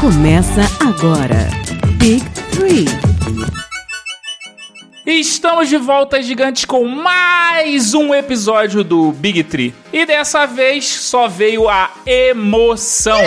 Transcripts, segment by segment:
Começa agora. Big Three. Estamos de volta, gigantes, com mais um episódio do Big Tree. E dessa vez só veio a emoção.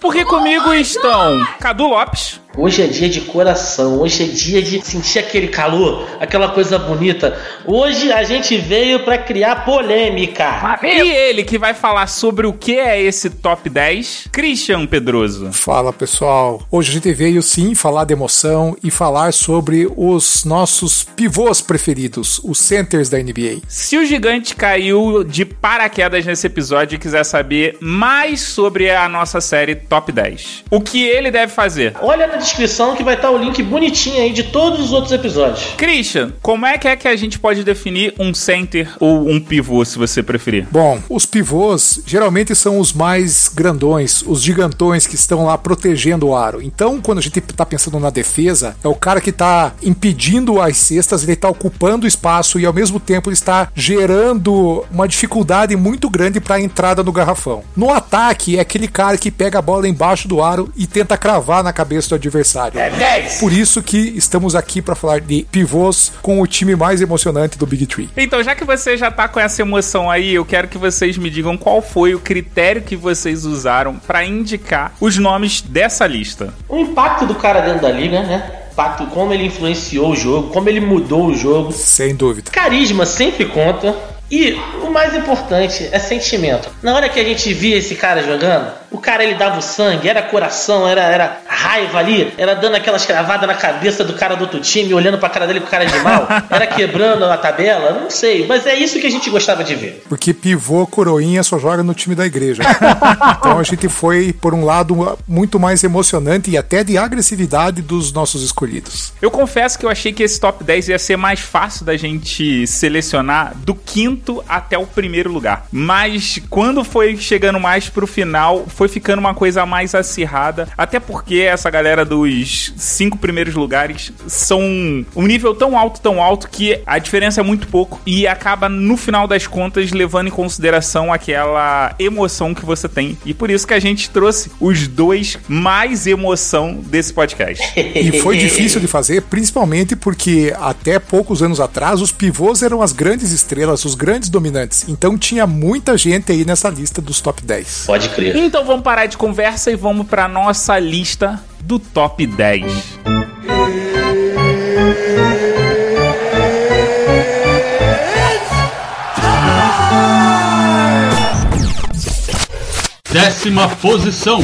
Porque comigo estão Cadu Lopes. Hoje é dia de coração, hoje é dia de sentir aquele calor, aquela coisa bonita. Hoje a gente veio para criar polêmica. E ele que vai falar sobre o que é esse top 10, Christian Pedroso. Fala pessoal, hoje a gente veio sim falar de emoção e falar sobre os nossos pivôs preferidos, os centers da NBA. Se o gigante caiu de paraquedas nesse episódio e quiser saber mais sobre a nossa série top 10, o que ele deve fazer? Olha na descrição que vai estar o link bonitinho aí de todos os outros episódios. Christian, como é que é que a gente pode definir um center ou um pivô, se você preferir? Bom, os pivôs geralmente são os mais grandões, os gigantões que estão lá protegendo o aro. Então, quando a gente está pensando na defesa, é o cara que está impedindo as cestas, ele está ocupando espaço e ao mesmo tempo ele está gerando uma dificuldade muito grande para a entrada no garrafão. No ataque, é aquele cara que pega a bola embaixo do aro e tenta cravar na cabeça do adversário. É 10! Por isso que estamos aqui para falar de pivôs com o time mais emocionante do Big Tree. Então, já que você já tá com essa emoção aí, eu quero que vocês me digam qual foi o critério que vocês usaram para indicar os nomes dessa lista. O impacto do cara dentro da liga, né? Impacto, como ele influenciou o jogo, como ele mudou o jogo. Sem dúvida. Carisma sempre conta. E o mais importante é sentimento. Na hora que a gente via esse cara jogando, o cara ele dava o sangue, era coração, era, era raiva ali, era dando aquelas cravadas na cabeça do cara do outro time, olhando pra cara dele com cara de mal, era quebrando a tabela, não sei, mas é isso que a gente gostava de ver. Porque pivô coroinha só joga no time da igreja. então a gente foi por um lado muito mais emocionante e até de agressividade dos nossos escolhidos. Eu confesso que eu achei que esse top 10 ia ser mais fácil da gente selecionar do quinto até o primeiro lugar. Mas quando foi chegando mais pro final, foi ficando uma coisa mais acirrada. Até porque essa galera dos cinco primeiros lugares são um nível tão alto, tão alto, que a diferença é muito pouco e acaba, no final das contas, levando em consideração aquela emoção que você tem. E por isso que a gente trouxe os dois mais emoção desse podcast. E foi difícil de fazer, principalmente porque até poucos anos atrás os pivôs eram as grandes estrelas, os grandes dominantes. Então tinha muita gente aí nessa lista dos top 10. Pode crer. Então vamos parar de conversa e vamos para nossa lista do top 10. Décima posição.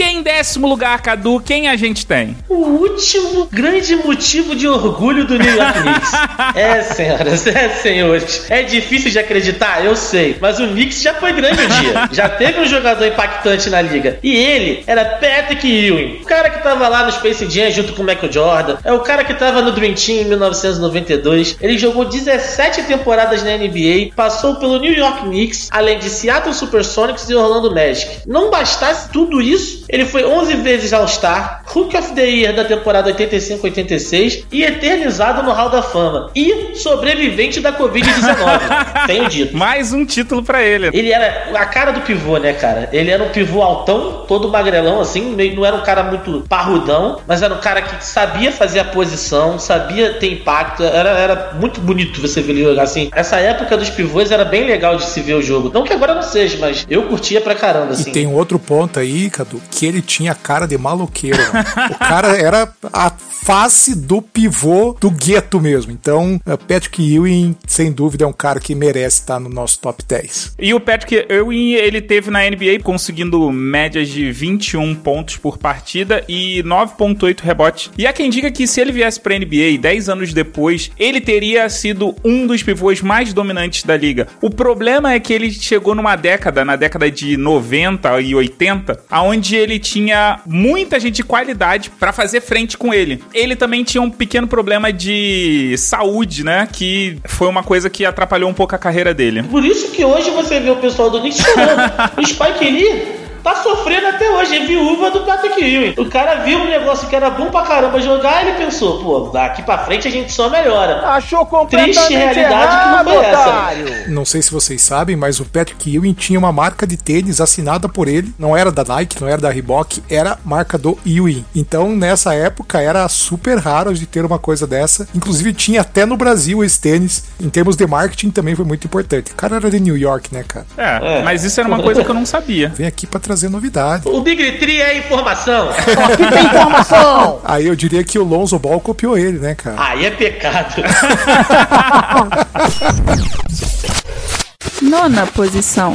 E em décimo lugar, Cadu, quem a gente tem? O último grande motivo de orgulho do New York Knicks. é, senhoras, é, senhores. É difícil de acreditar, eu sei. Mas o Knicks já foi grande um dia. Já teve um jogador impactante na liga. E ele era Patrick Ewing. O cara que tava lá no Space Jam junto com o Michael Jordan. É o cara que tava no Dream Team em 1992. Ele jogou 17 temporadas na NBA. Passou pelo New York Knicks, além de Seattle Supersonics e Orlando Magic. Não bastasse tudo isso, ele foi 11 vezes All-Star, Rookie of the Year da temporada 85-86 e eternizado no Hall da Fama. E sobrevivente da Covid-19. Tenho dito. Mais um título pra ele. Ele era a cara do pivô, né, cara? Ele era um pivô altão, todo magrelão, assim. Não era um cara muito parrudão, mas era um cara que sabia fazer a posição, sabia ter impacto. Era, era muito bonito você ver ele jogar assim. Essa época dos pivôs era bem legal de se ver o jogo. Não que agora não seja, mas eu curtia pra caramba, assim. E tem um outro ponto aí, Cadu, que ele tinha cara de maloqueiro. Né? o cara era a face do pivô do gueto mesmo. Então, Patrick Ewing, sem dúvida, é um cara que merece estar no nosso top 10. E o Patrick Ewing, ele teve na NBA conseguindo médias de 21 pontos por partida e 9.8 rebotes. E há quem diga que se ele viesse pra NBA 10 anos depois, ele teria sido um dos pivôs mais dominantes da liga. O problema é que ele chegou numa década, na década de 90 e 80, aonde ele tinha muita gente de qualidade para fazer frente com ele. Ele também tinha um pequeno problema de saúde, né? Que foi uma coisa que atrapalhou um pouco a carreira dele. Por isso que hoje você vê o pessoal do Knicks chorando. o Spike Lee tá sofrendo até hoje, é viúva do Patrick Ewing. O cara viu um negócio que era bom pra caramba jogar, ele pensou, pô, daqui pra frente a gente só melhora. Achou completamente Triste realidade que não foi essa. otário. Não sei se vocês sabem, mas o Patrick Ewing tinha uma marca de tênis assinada por ele. Não era da Nike, não era da Reebok, era marca do Ewing. Então, nessa época, era super raro de ter uma coisa dessa. Inclusive, tinha até no Brasil esse tênis. Em termos de marketing, também foi muito importante. O cara era de New York, né, cara? É, É. mas isso era uma coisa que eu não sabia. Vem aqui pra trazer novidade. O Big Tree é informação. Aqui tem informação. Aí eu diria que o Lonzo Ball copiou ele, né, cara? Aí é pecado. Nona posição.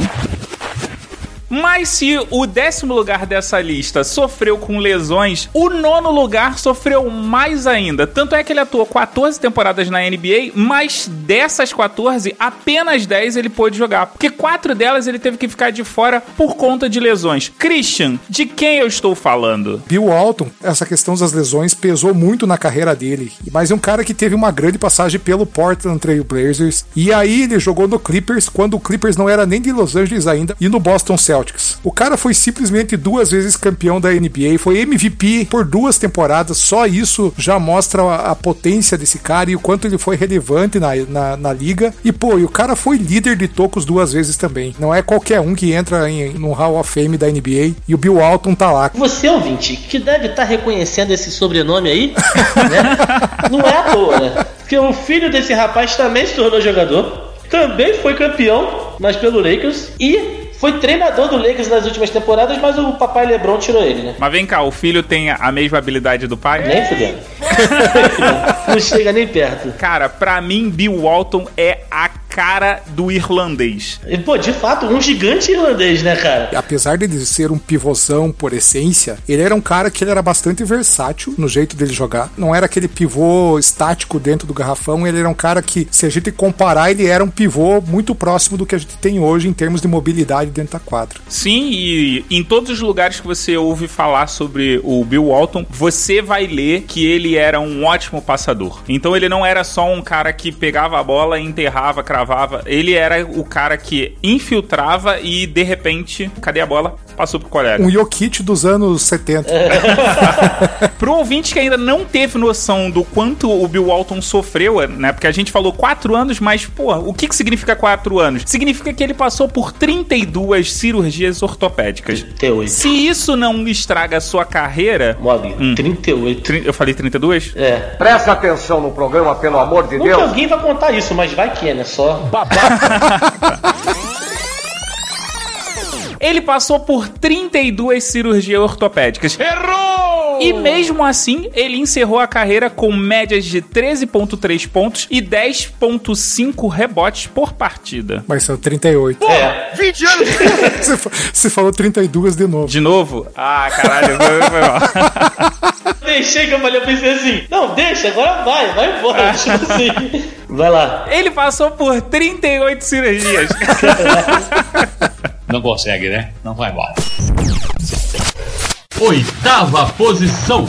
Mas se o décimo lugar dessa lista sofreu com lesões, o nono lugar sofreu mais ainda. Tanto é que ele atuou 14 temporadas na NBA, mas dessas 14, apenas 10 ele pôde jogar. Porque quatro delas ele teve que ficar de fora por conta de lesões. Christian, de quem eu estou falando? Bill Walton, essa questão das lesões pesou muito na carreira dele, mas é um cara que teve uma grande passagem pelo Portland Trail Blazers, e aí ele jogou no Clippers, quando o Clippers não era nem de Los Angeles ainda, e no Boston Celtics. O cara foi simplesmente duas vezes campeão da NBA, foi MVP por duas temporadas, só isso já mostra a, a potência desse cara e o quanto ele foi relevante na, na, na liga, e pô, e o cara foi líder de tocos duas vezes também. Não é qualquer um que entra em, no Hall of Fame da NBA, e o Bill Walton tá lá. Você, ouvinte, que deve estar reconhecendo esse sobrenome aí, né? Não é à toa, né? Porque o filho desse rapaz também se tornou jogador, também foi campeão, mas pelo Lakers, e foi treinador do Lakers nas últimas temporadas, mas o papai LeBron tirou ele, né? Mas vem cá, o filho tem a mesma habilidade do pai? Nem fudendo. Não chega nem perto. Cara, pra mim, Bill Walton é a cara do irlandês. E, pô, de fato, um gigante irlandês, né, cara? apesar dele ser um pivôzão por essência, ele era um cara que ele era bastante versátil no jeito dele jogar. Não era aquele pivô estático dentro do garrafão, ele era um cara que, se a gente comparar, ele era um pivô muito próximo do que a gente tem hoje em termos de mobilidade dentro da quadra. Sim, e em todos os lugares que você ouve falar sobre o Bill Walton, você vai ler que ele era um ótimo passador. Então ele não era só um cara que pegava a bola, enterrava, cravava. Ele era o cara que infiltrava e de repente, cadê a bola? Passou pro colega. Um Jokic dos anos 70. Pro ouvinte que ainda não teve noção do quanto o Bill Walton sofreu, né? Porque a gente falou quatro anos, mas, pô, o que, que significa quatro anos? Significa que ele passou por 32 cirurgias ortopédicas. 38. Se isso não estraga a sua carreira. Mogli, 38. Tri- Eu falei 32? É. Presta atenção no programa, pelo amor de Nunca Deus. alguém vai contar isso, mas vai que é, né? Só. Ele passou por 32 cirurgias ortopédicas. Errou! E mesmo assim, ele encerrou a carreira com médias de 13,3 pontos e 10,5 rebotes por partida. Mas são 38. É. 20 anos. Você, você falou 32 de novo. De novo? Ah, caralho, foi, foi mal. Deixei que eu falei, eu pensei assim, não, deixa, agora vai, vai embora. tipo assim. Vai lá. Ele passou por 38 cirurgias. Não consegue, né? Não vai mal. Oitava posição.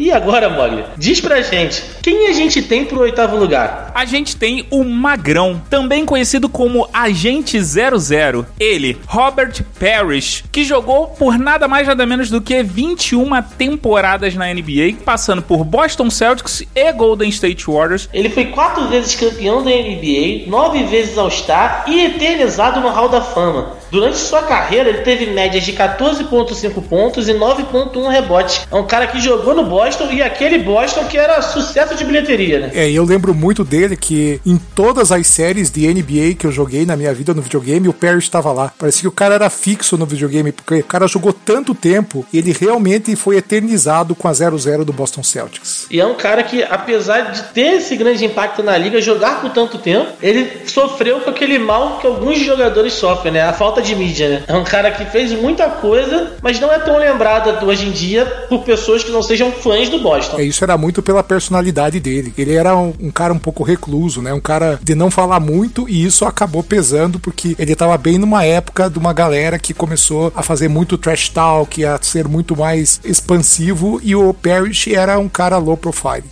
E agora, Mogli, diz pra gente, quem a gente tem pro oitavo lugar? A gente tem o Magrão, também conhecido como Agente 00. Ele, Robert Parrish, que jogou por nada mais nada menos do que 21 temporadas na NBA, passando por Boston Celtics e Golden State Warriors. Ele foi quatro vezes campeão da NBA, nove vezes All-Star e eternizado no Hall da Fama. Durante sua carreira, ele teve médias de 14,5 pontos e 9,1 rebotes. É um cara que jogou no Boston e aquele Boston que era sucesso de bilheteria, né? É, e eu lembro muito dele que em todas as séries de NBA que eu joguei na minha vida no videogame, o Perry estava lá. Parecia que o cara era fixo no videogame, porque o cara jogou tanto tempo e ele realmente foi eternizado com a 0-0 do Boston Celtics. E é um cara que, apesar de ter esse grande impacto na liga, jogar por tanto tempo, ele sofreu com aquele mal que alguns jogadores sofrem, né? A falta de mídia, né? É um cara que fez muita coisa, mas não é tão lembrado hoje em dia por pessoas que não sejam fãs do Boston. É, isso era muito pela personalidade dele. Ele era um, um cara um pouco recluso, né? Um cara de não falar muito e isso acabou pesando porque ele estava bem numa época de uma galera que começou a fazer muito trash talk, a ser muito mais expansivo e o Parrish era um cara low profile.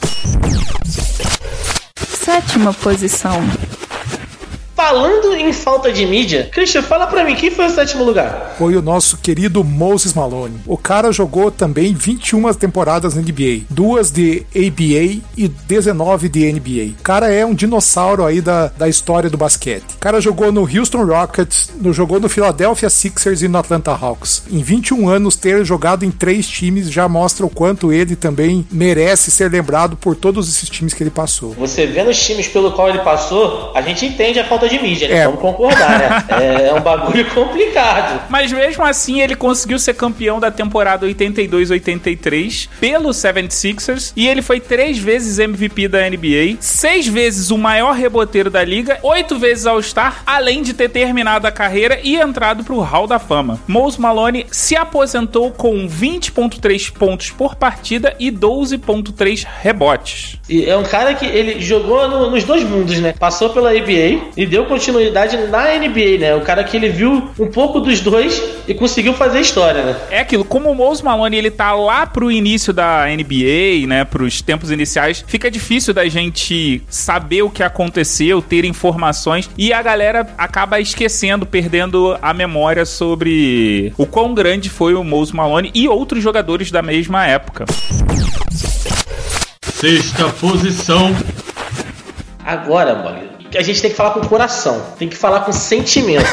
Sétima posição. Falando em falta de mídia, Christian, fala pra mim, quem foi o sétimo lugar? Foi o nosso querido Moses Malone. O cara jogou também 21 temporadas na NBA, duas de ABA e 19 de NBA. O cara é um dinossauro aí da, da história do basquete. O cara jogou no Houston Rockets, no, jogou no Philadelphia Sixers e no Atlanta Hawks. Em 21 anos, ter jogado em três times já mostra o quanto ele também merece ser lembrado por todos esses times que ele passou. Você vendo os times pelo qual ele passou, a gente entende a falta de mídia, né? É. Vamos concordar, né? É um bagulho complicado. Mas mesmo assim, ele conseguiu ser campeão da temporada 82-83 pelo 76ers e ele foi três vezes MVP da NBA, seis vezes o maior reboteiro da liga, oito vezes All-Star, além de ter terminado a carreira e entrado pro Hall da Fama. Mose Malone se aposentou com 20.3 pontos por partida e 12.3 rebotes. E é um cara que ele jogou no- nos dois mundos, né? Passou pela ABA e deu continuidade na NBA, né? O cara que ele viu um pouco dos dois e conseguiu fazer história, né? É aquilo, como o Mose Malone ele tá lá pro início da NBA, né, pros tempos iniciais, fica difícil da gente saber o que aconteceu, ter informações e a galera acaba esquecendo, perdendo a memória sobre o quão grande foi o Mose Malone e outros jogadores da mesma época. Sexta posição. Agora, mano, a gente tem que falar com o coração, tem que falar com sentimento.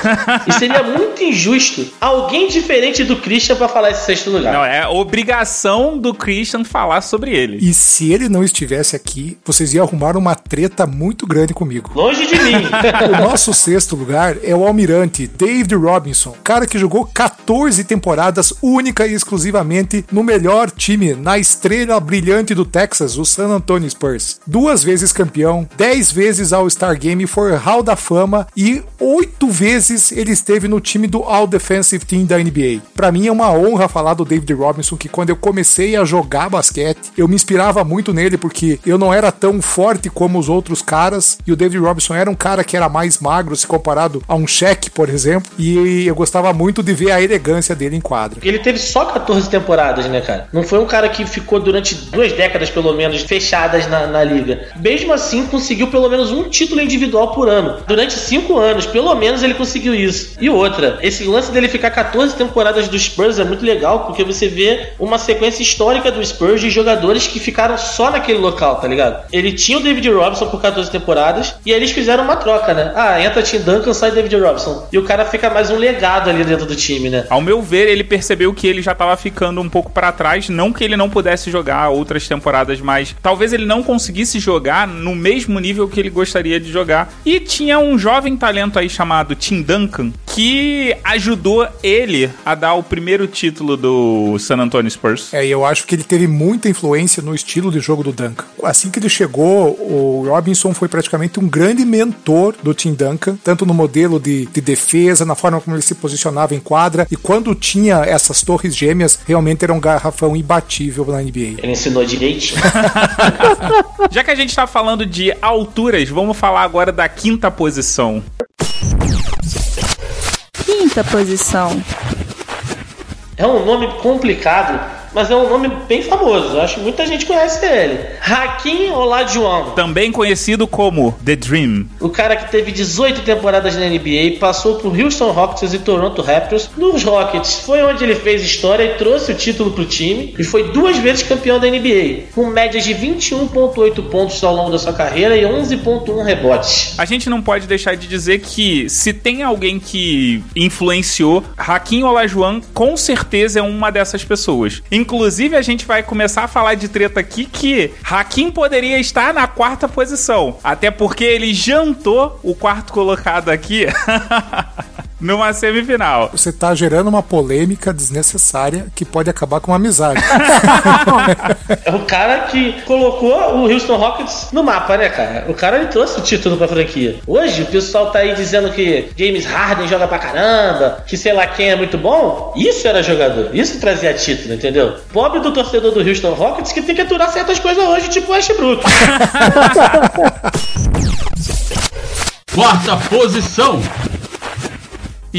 e seria muito injusto alguém diferente do Christian pra falar esse sexto lugar. Não, é obrigação do Christian falar sobre ele. E se ele não estivesse aqui, vocês iam arrumar uma treta muito grande comigo. Longe de mim. O nosso sexto lugar é o almirante David Robinson, cara que jogou 14 temporadas única e exclusivamente no melhor time, na estrela brilhante do Texas, o San Antonio Spurs. Duas vezes campeão, 10 vezes All-Star Game, Hall da Fama e oito vezes ele esteve no time do All Defensive Team da NBA. Pra mim é uma honra falar do David Robinson, que quando eu comecei a jogar basquete, eu me inspirava muito nele porque eu não era tão forte como os outros caras e o David Robinson era um cara que era mais magro se comparado a um Shaq, por exemplo, e eu gostava muito de ver a elegância dele em quadra. Ele teve só 14 temporadas, né, cara? Não foi um cara que ficou durante duas décadas, pelo menos, fechadas na, na liga. Mesmo assim, conseguiu pelo menos um título individual por ano. Durante cinco anos, pelo menos, ele conseguiu isso. E outra, esse lance dele ficar 14 temporadas do Spurs é muito legal, porque você vê uma sequência histórica do Spurs de jogadores que ficaram só naquele local, tá ligado? Ele tinha o David Robinson por 14 temporadas, e aí eles fizeram uma troca, né? Ah, entra Tim Duncan, sai David Robinson. E o cara fica mais um legado ali dentro do time, né? Ao meu ver, ele percebeu que ele já tava ficando um pouco pra trás, não que ele não pudesse jogar outras temporadas, mas talvez ele não conseguisse jogar no mesmo nível que ele gostaria de jogar. E tinha um jovem talento aí chamado Tim Duncan que ajudou ele a dar o primeiro título do San Antonio Spurs. É, e eu acho que ele teve muita influência no estilo de jogo do Duncan. Assim que ele chegou, o Robinson foi praticamente um grande mentor do Tim Duncan, tanto no modelo de, de defesa, na forma como ele se posicionava em quadra, e quando tinha essas torres gêmeas, realmente era um garrafão imbatível na NBA. Ele ensinou direitinho. Já que a gente tá falando de alturas, vamos falar agora da quinta posição. Quinta posição. É um nome complicado, mas é um nome bem famoso. Acho que muita gente conhece ele. Hakim Olajuwon. Também conhecido como The Dream. O cara que teve 18 temporadas na NBA, passou por Houston Rockets e Toronto Raptors. Nos Rockets foi onde ele fez história e trouxe o título pro time. E foi duas vezes campeão da NBA, com médias de 21,8 pontos ao longo da sua carreira e 11,1 rebotes. A gente não pode deixar de dizer que se tem alguém que influenciou, Hakim Olajuwon com certeza é uma dessas pessoas. Inclusive, a gente vai começar a falar de treta aqui que Hakim poderia estar na quarta posição. Até porque ele jantou o quarto colocado aqui numa semifinal. Você tá gerando uma polêmica desnecessária que pode acabar com uma amizade. É o cara que colocou o Houston Rockets no mapa, né, cara? O cara ele trouxe o título pra franquia. Hoje o pessoal tá aí dizendo que James Harden joga pra caramba, que sei lá quem é muito bom. Isso era jogador, isso trazia título, entendeu? Pobre do torcedor do Houston Rockets que tem que aturar certas coisas hoje, tipo Westbrook. Quarta posição.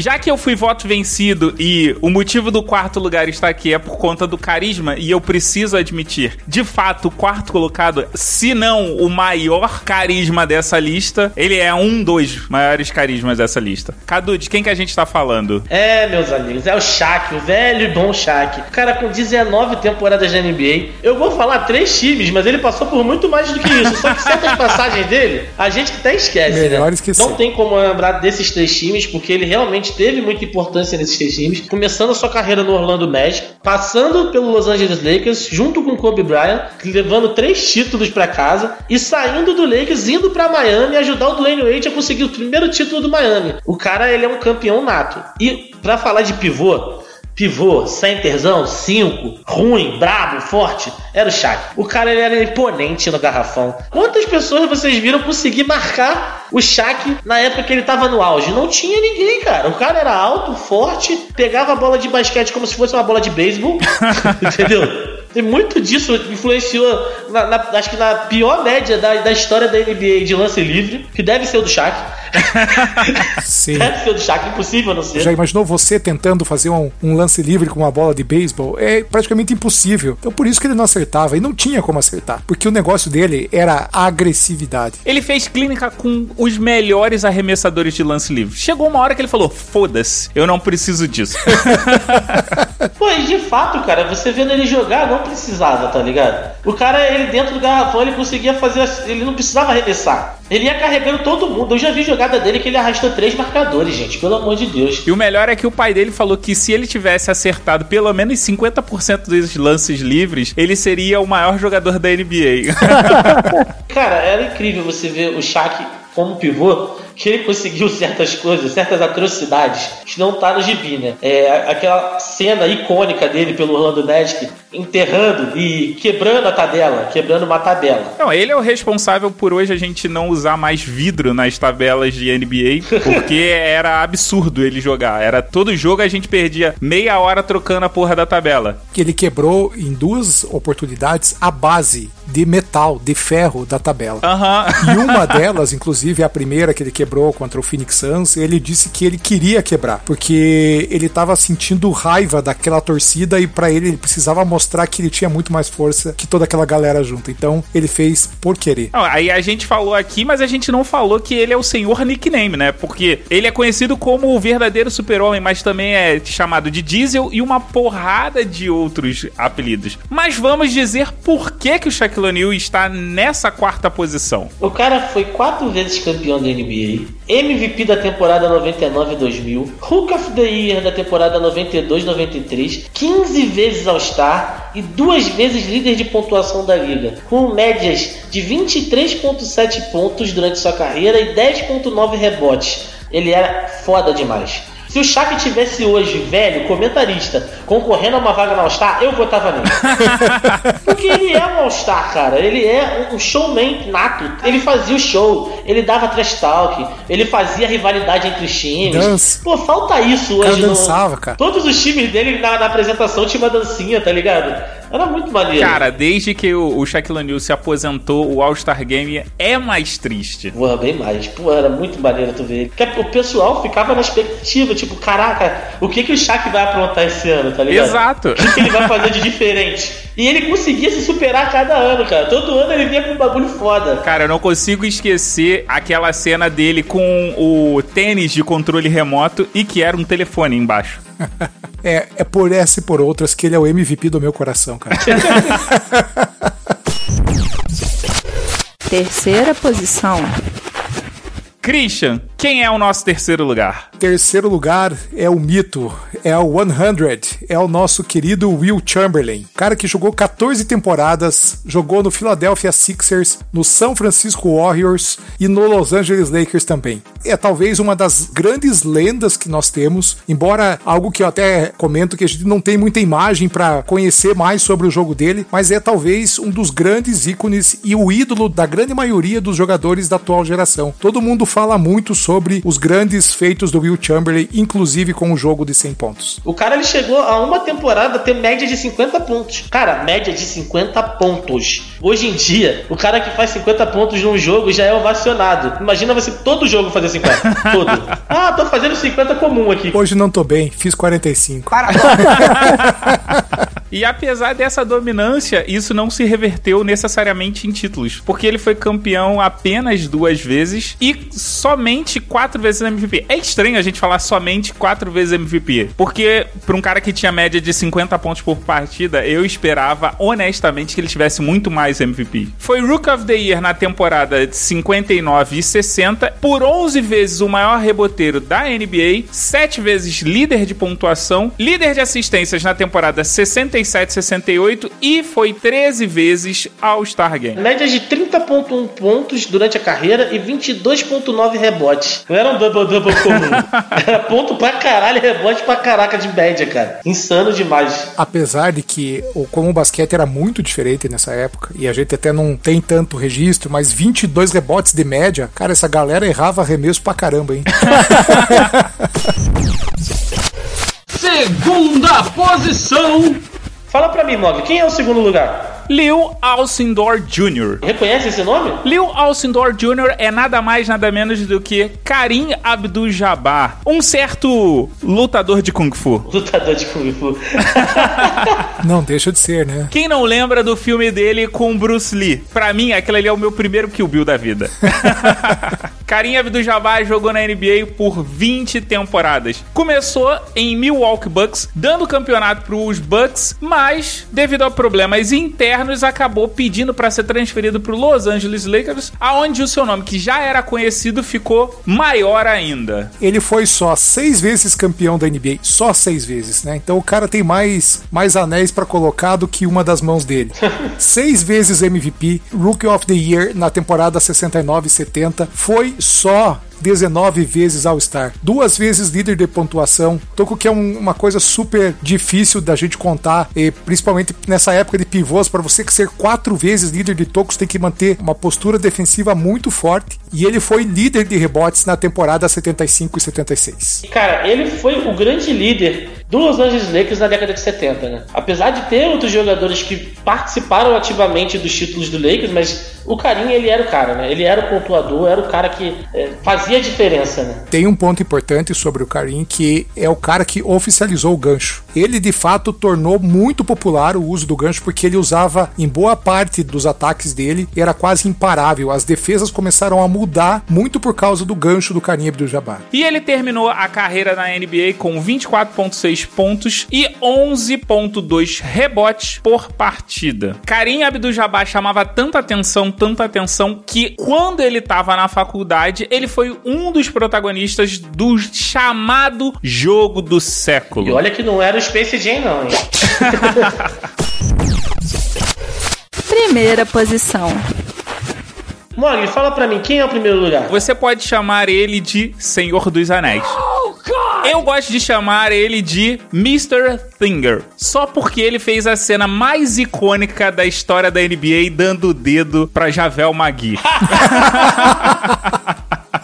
Já que eu fui voto vencido e o motivo do quarto lugar está aqui é por conta do carisma, e eu preciso admitir, de fato, o quarto colocado, se não o maior carisma dessa lista, ele é um dos maiores carismas dessa lista. Cadu, de quem que a gente tá falando? É, meus amigos, é o Shaq, o velho e bom Shaq. O cara com 19 temporadas de NBA. Eu vou falar três times, mas ele passou por muito mais do que isso. Só que certas passagens dele, a gente até esquece. Melhor né? esquecer. Não tem como lembrar desses três times, porque ele realmente teve muita importância nesses três times. Começando a sua carreira no Orlando Magic, passando pelo Los Angeles Lakers, junto com Kobe Bryant, levando três títulos pra casa e saindo do Lakers, indo pra Miami ajudar o Dwayne Wade a conseguir o primeiro título do Miami. O cara, ele é um campeão nato. E pra falar de pivô, pivô, centerzão, 5, ruim, brabo, forte, era o Shaq. O cara ele era imponente no garrafão. Quantas pessoas vocês viram conseguir marcar o Shaq na época que ele tava no auge? Não tinha ninguém, cara. O cara era alto, forte, pegava a bola de basquete como se fosse uma bola de beisebol, entendeu? E muito disso influenciou, na- na- acho que na pior média da, da história da NBA de lance livre, que deve ser o do Shaq. Sim. Deve ser o do Shaq, impossível não ser. Já imaginou você tentando fazer um, um lance livre com uma bola de beisebol? É praticamente impossível. Então por isso que ele não acertava e não tinha como acertar, porque o negócio dele era a agressividade. Ele fez clínica com os melhores arremessadores de lance livre. Chegou uma hora que ele falou: foda-se, eu não preciso disso. Pô, e de fato, cara, você vendo ele jogar, não precisava, tá ligado? O cara, ele dentro do garrafão, ele conseguia fazer. Ele não precisava arremessar. Ele ia carregando todo mundo. Eu já vi jogada dele que ele arrastou três marcadores, gente. Pelo amor de Deus. E o melhor é que o pai dele falou que se ele tivesse acertado pelo menos 50% dos lances livres, ele seria o maior jogador da NBA. Cara, era incrível você ver o Shaq como pivô, que ele conseguiu certas coisas, certas atrocidades, que não tá no gibi, né? É, aquela cena icônica dele pelo Orlando Magic, enterrando e quebrando a tabela, quebrando uma tabela. Não, ele é o responsável por hoje a gente não usar mais vidro nas tabelas de NBA, porque era absurdo ele jogar. Era todo jogo a gente perdia meia hora trocando a porra da tabela. Que ele quebrou em duas oportunidades a base de metal, de ferro da tabela. Aham. E uma delas, inclusive a primeira que ele quebrou contra o Phoenix Suns, ele disse que ele queria quebrar, porque ele estava sentindo raiva daquela torcida e para ele ele precisava mostrar que ele tinha muito mais força que toda aquela galera junto. Então ele fez por querer. Não, aí a gente falou aqui, mas a gente não falou que ele é o senhor nickname, né? Porque ele é conhecido como o verdadeiro super-homem, mas também é chamado de Diesel e uma porrada de outros apelidos. Mas vamos dizer por que, que o Shaquille O'Neal está nessa quarta posição. O cara foi quatro vezes campeão da NBA, MVP da temporada 99-2000, Hook of the Year da temporada 92-93, 15 vezes All-Star e duas vezes líder de pontuação da liga, com médias de 23,7 pontos durante sua carreira e 10,9 rebotes. Ele era foda demais. Se o Shaq tivesse hoje, velho, comentarista, concorrendo a uma vaga no All-Star, eu votava nele. Porque ele é um All-Star, cara. Ele é um showman nato. Ele fazia o show, ele dava trash talk, ele fazia rivalidade entre os times. Dança. Pô, falta isso O cara hoje. no- dançava, cara. Todos os times dele na, na apresentação tinha uma dancinha, tá ligado? Era muito maneiro. Cara, desde que o, o Shaquille O'Neal se aposentou, o All-Star Game é mais triste. Porra, bem mais. Pô, era muito maneiro tu ver. Porque o pessoal ficava na expectativa, tipo, caraca, o que que o Shaq vai aprontar esse ano, tá ligado? Exato. O que, que ele vai fazer de diferente? E ele conseguia se superar a cada ano, cara. Todo ano ele vinha com um bagulho foda. Cara, eu não consigo esquecer aquela cena dele com o tênis de controle remoto e que era um telefone embaixo. É, é por essa e por outras que ele é o MVP do meu coração, cara. Terceira posição. Christian, quem é o nosso terceiro lugar? Terceiro lugar é o mito, é o 100, é o nosso querido Will Chamberlain. Cara que jogou 14 temporadas, jogou no Philadelphia Sixers, no São Francisco Warriors e no Los Angeles Lakers também. É talvez uma das grandes lendas que nós temos, embora algo que eu até comento que a gente não tem muita imagem para conhecer mais sobre o jogo dele, mas é talvez um dos grandes ícones e o ídolo da grande maioria dos jogadores da atual geração. Todo mundo fala muito sobre os grandes feitos do Will Chamberlain, inclusive com o jogo de 100 pontos. O cara ele chegou a uma temporada a ter média de 50 pontos. Cara, média de 50 pontos. Hoje em dia, o cara que faz 50 pontos num jogo já é ovacionado. Imagina você todo jogo fazer 50. todo. Ah, tô fazendo 50 comum aqui. Hoje não tô bem, fiz 45. E apesar dessa dominância, isso não se reverteu necessariamente em títulos, porque ele foi campeão apenas duas vezes e somente quatro vezes MVP. É estranho a gente falar somente quatro vezes MVP, porque para um cara que tinha média de 50 pontos por partida, eu esperava honestamente que ele tivesse muito mais MVP. Foi Rook of the Year na temporada de 59 e 60, por 11 vezes o maior reboteiro da NBA, 7 vezes líder de pontuação, líder de assistências na temporada 67 68 e foi 13 vezes All-Star Game. Média de 30.1 pontos durante a carreira e 22.9 rebotes. Não era um double-double comum. era ponto pra caralho, rebote pra caraca de média, cara. Insano demais. Apesar de que o comum basquete era muito diferente nessa época, e a gente até não tem tanto registro, mas 22 rebotes de média, cara, essa galera errava arremesso pra caramba, hein? Segunda posição. Fala pra mim, Mog, quem é o segundo lugar? Lil Alcindor Jr. Reconhece esse nome? Lil Alcindor Jr. é nada mais, nada menos do que Karim Abdul-Jabbar, um certo lutador de Kung Fu. Lutador de Kung Fu. Não deixa de ser, né? Quem não lembra do filme dele com Bruce Lee? Pra mim, aquele ali é o meu primeiro Kill Bill da vida. Karim Abdul-Jabbar jogou na NBA por 20 temporadas. Começou em Milwaukee Bucks, dando campeonato pros Bucks, mas devido a problemas internos acabou pedindo para ser transferido pro Los Angeles Lakers, aonde o seu nome que já era conhecido ficou maior ainda. Ele foi só seis vezes campeão da NBA, só seis vezes, né? Então o cara tem mais, mais anéis para colocar do que uma das mãos dele. seis vezes MVP, Rookie of the Year na temporada 69 e 70, foi só 19 vezes All-Star, duas vezes líder de pontuação. Toco que é um- uma coisa super difícil da gente contar, e principalmente nessa época de pivôs, para você que ser quatro vezes líder de tocos tem que manter uma postura defensiva muito forte. E ele foi líder de rebotes na temporada 75 e 76. Cara, ele foi o grande líder do Los Angeles Lakers na década de 70, né? Apesar de ter outros jogadores que participaram ativamente dos títulos do Lakers, mas o Karim, ele era o cara, né? Ele era o pontuador, era o cara que é, fazia a diferença, né? Tem um ponto importante sobre o Karim, que é o cara que oficializou o gancho. Ele de fato tornou muito popular o uso do gancho porque ele usava em boa parte dos ataques dele, era quase imparável. As defesas começaram a mudar muito por causa do gancho do Karim Abdul-Jabbar. E ele terminou a carreira na NBA com 24,6 pontos e 11,2 rebotes por partida. Karim Abdul-Jabbar chamava tanta atenção, tanta atenção, que quando ele estava na faculdade, ele foi um dos protagonistas do chamado Jogo do E Século. olha que não era o Space Jam, não, hein? Primeira posição. Mogli, fala pra mim, quem é o primeiro lugar? Você pode chamar ele de Senhor dos Anéis. Eu gosto de chamar ele de Mr. Thinger, só porque ele fez a cena mais icônica da história da NBA dando o dedo pra Javel Magui.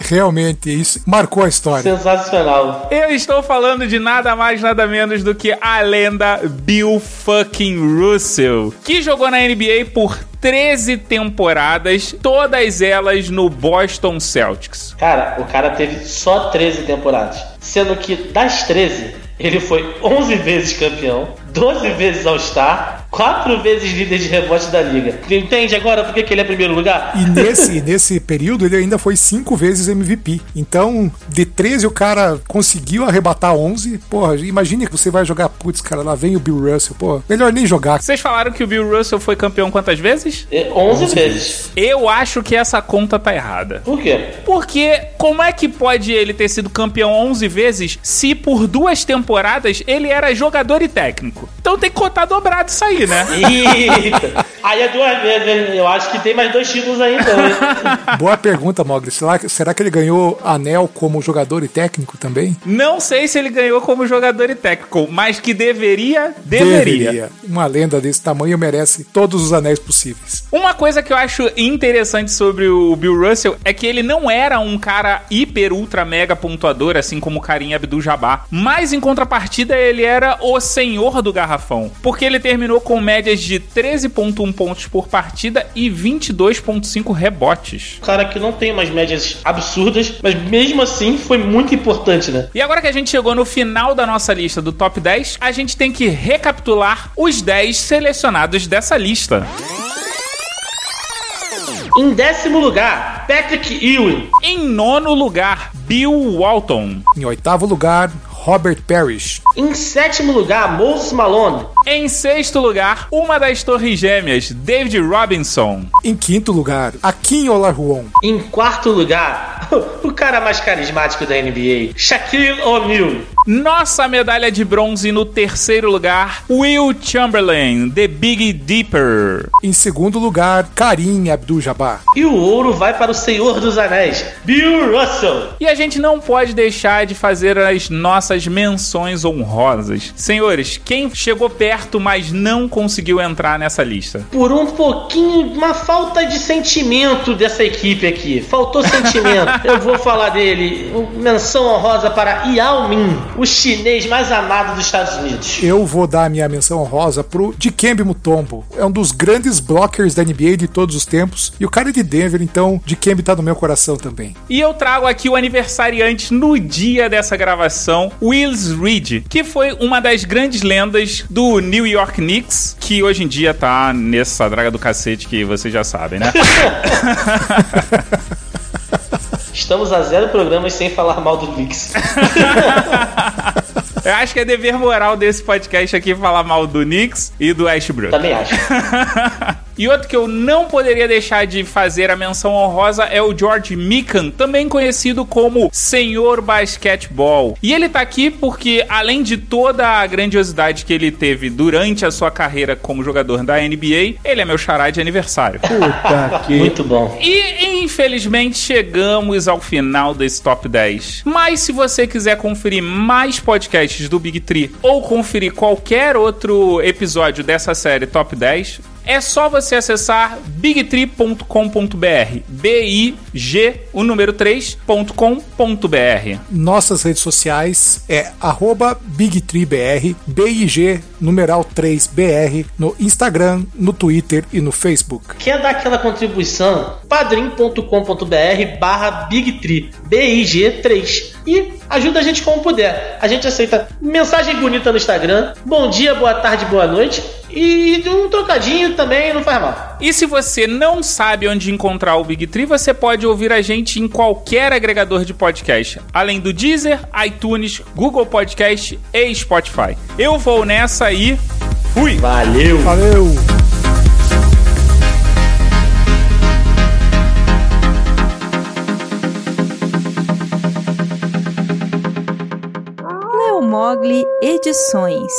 Realmente, isso marcou a história. Sensacional. Eu estou falando de nada mais, nada menos do que a lenda Bill fucking Russell, que jogou na NBA por 13 temporadas, todas elas no Boston Celtics. Cara, o cara teve só 13 temporadas. Sendo que das 13, ele foi 11 vezes campeão, 12 vezes All-Star, 4 vezes líder de rebote da liga. Entende agora por que que ele é primeiro lugar? E nesse, nesse período ele ainda foi cinco vezes MVP. Então, de 13 o cara conseguiu arrebatar 11. Porra, imagine que você vai jogar, putz, cara, lá vem o Bill Russell. Pô, melhor nem jogar. Vocês falaram que o Bill Russell foi campeão quantas vezes? É, 11 vezes. Eu acho que essa conta tá errada. Por quê? Porque como é que pode ele ter sido campeão 11 vezes se por duas temporadas ele era jogador e técnico? Então tem que contar dobrado isso aí, Né? Eita! Aí é duas vezes? Eu acho que tem mais dois títulos aí então. Boa pergunta, Mogli. Será, que- será que ele ganhou anel como jogador e técnico também? Não sei se ele ganhou como jogador e técnico, mas que deveria, deveria. Uma lenda desse tamanho merece todos os anéis possíveis. Uma coisa que eu acho interessante sobre o Bill Russell é que ele não era um cara hiper, ultra, mega pontuador, assim como o Karim Abdul-Jabbar. Mas, em contrapartida, ele era o senhor do garrafão. Porque ele terminou com médias de 13,1 pontos por partida e 22,5 rebotes. Cara que não tem umas médias absurdas, mas mesmo assim foi muito importante, né? E agora que a gente chegou no final da nossa lista do top 10, a gente tem que recapitular os 10 selecionados dessa lista. Em décimo lugar, Patrick Ewing. Em nono lugar, Bill Walton. Em oitavo lugar, Robert Parrish. Em sétimo lugar, Moses Malone. Em sexto lugar, uma das torres gêmeas, David Robinson. Em quinto lugar, Akin Olajuwon. Em quarto lugar, o cara mais carismático da NBA, Shaquille O'Neal. Nossa medalha de bronze no terceiro lugar, Will Chamberlain, The Big Dipper. Em segundo lugar, Karim Abdul-Jabbar. E o ouro vai para o Senhor dos Anéis, Bill Russell. E a gente não pode deixar de fazer as nossas menções honrosas. Senhores, quem chegou perto, mas não conseguiu entrar nessa lista? Por um pouquinho, uma falta de sentimento dessa equipe aqui. Faltou sentimento. Eu vou falar dele. Menção honrosa para Yao Min, o chinês mais amado dos Estados Unidos. Eu vou dar a minha menção honrosa pro Dikembe Mutombo. É um dos grandes blockers da NBA de todos os tempos. E o cara é de Denver, então Dikembe tá no meu coração também. E eu trago aqui o aniversariante no dia dessa gravação, Wills Reed, que foi uma das grandes lendas do New York Knicks, que hoje em dia tá nessa draga do cacete que vocês já sabem, né? Estamos a zero programas sem falar mal do Knicks. Eu acho que é dever moral desse podcast aqui falar mal do Knicks e do Ashbrook. Também acho. E outro que eu não poderia deixar de fazer a menção honrosa é o George Mikan, também conhecido como Senhor Basquetebol. E ele tá aqui porque, além de toda a grandiosidade que ele teve durante a sua carreira como jogador da NBA, ele é meu xará de aniversário. Muito bom. E infelizmente chegamos ao final desse top 10. Mas se você quiser conferir mais podcasts do Big Tree ou conferir qualquer outro episódio dessa série Top 10, é só você acessar bigtree.com.br. B-I-G, o número 3.com.br. Nossas redes sociais é arroba BigTreeBR, BIG, numeral 3BR, no Instagram, no Twitter e no Facebook. Quer dar aquela contribuição? padrim.com.br barra Big3, B-I-G-3. E ajuda a gente como puder. A gente aceita mensagem bonita no Instagram, bom dia, boa tarde, boa noite. E um trocadinho também não faz mal. E se você não sabe onde encontrar o Big Tree, você pode ouvir a gente em qualquer agregador de podcast, além do Deezer, iTunes, Google Podcast e Spotify. Eu vou nessa e fui! Valeu! Valeu! Leo Mogli Edições.